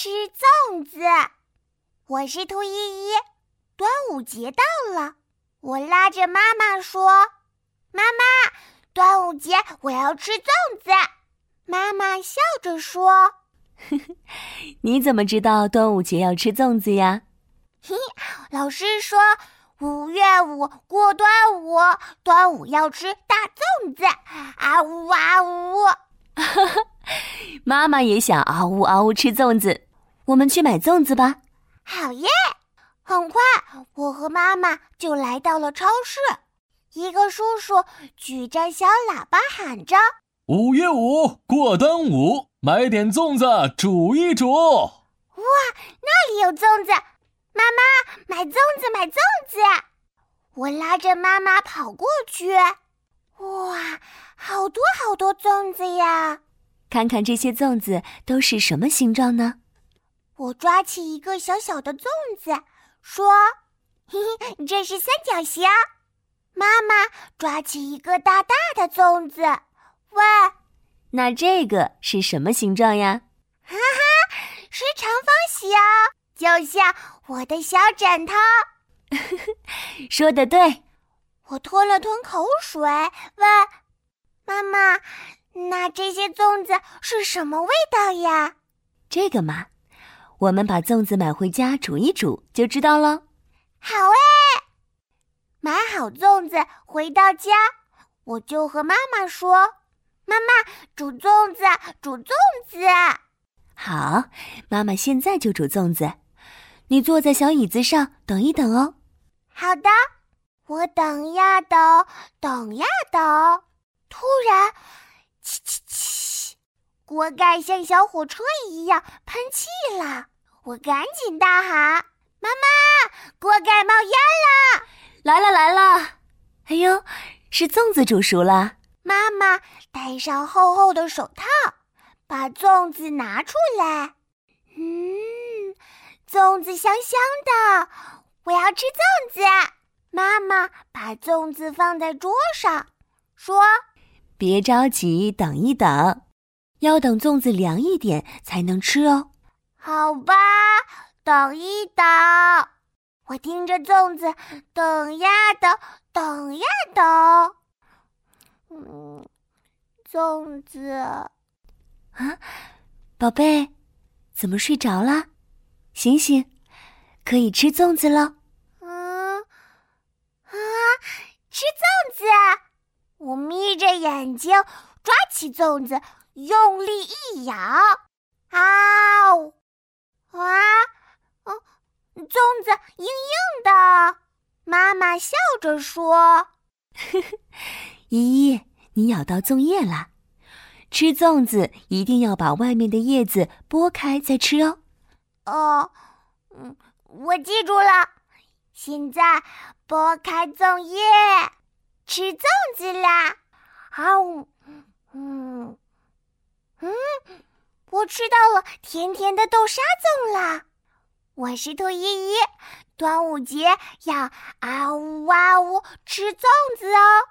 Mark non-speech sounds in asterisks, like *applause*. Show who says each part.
Speaker 1: 吃粽子。我是兔依依，端午节到了，我拉着妈妈说：“妈妈，端午节我要吃粽子。”妈妈笑着说：*laughs* “
Speaker 2: 你怎么知道端午节要吃粽子呀？” *laughs*
Speaker 1: 嘿，老师说五月五过端午，端午要吃大粽子。啊呜啊呜！*laughs*
Speaker 2: 妈妈也想嗷呜嗷呜吃粽子，我们去买粽子吧。
Speaker 1: 好耶！很快，我和妈妈就来到了超市。一个叔叔举着小喇叭喊着：“
Speaker 3: 五月五过端午，买点粽子煮一煮。”哇，
Speaker 1: 那里有粽子！妈妈，买粽子，买粽子！我拉着妈妈跑过去。哇，好多好多粽子呀！
Speaker 2: 看看这些粽子都是什么形状呢？
Speaker 1: 我抓起一个小小的粽子，说：“嘿嘿，这是三角形。”妈妈抓起一个大大的粽子，问：“
Speaker 2: 那这个是什么形状呀？”
Speaker 1: 哈哈，是长方形，就像我的小枕头。*laughs*
Speaker 2: 说的对。
Speaker 1: 我吞了吞口水，问妈妈：“那这些粽子是什么味道呀？”
Speaker 2: 这个嘛，我们把粽子买回家煮一煮就知道了。
Speaker 1: 好哎！买好粽子回到家，我就和妈妈说：“妈妈，煮粽子，煮粽子。”
Speaker 2: 好，妈妈现在就煮粽子。你坐在小椅子上等一等哦。
Speaker 1: 好的。我等呀等，等呀等，突然，锅盖像小火车一样喷气了。我赶紧大喊：“妈妈，锅盖冒烟了！
Speaker 2: 来了来了！”哎呦，是粽子煮熟了。
Speaker 1: 妈妈戴上厚厚的手套，把粽子拿出来。嗯，粽子香香的，我要吃粽子。妈妈把粽子放在桌上，说：“
Speaker 2: 别着急，等一等，要等粽子凉一点才能吃哦。”
Speaker 1: 好吧，等一等。我盯着粽子，等呀等，等呀等。嗯，粽子啊，
Speaker 2: 宝贝，怎么睡着了？醒醒，可以吃粽子了。
Speaker 1: 嗯，啊吃粽子，我眯着眼睛抓起粽子，用力一咬，啊！哇，哦，粽子硬硬的。妈妈笑着说：“ *laughs*
Speaker 2: 依依，你咬到粽叶了。吃粽子一定要把外面的叶子剥开再吃哦。”
Speaker 1: 哦，嗯，我记住了。现在剥开粽叶，吃粽子啦！好，嗯嗯，我吃到了甜甜的豆沙粽了！我是兔依依，端午节要啊呜啊呜吃粽子哦！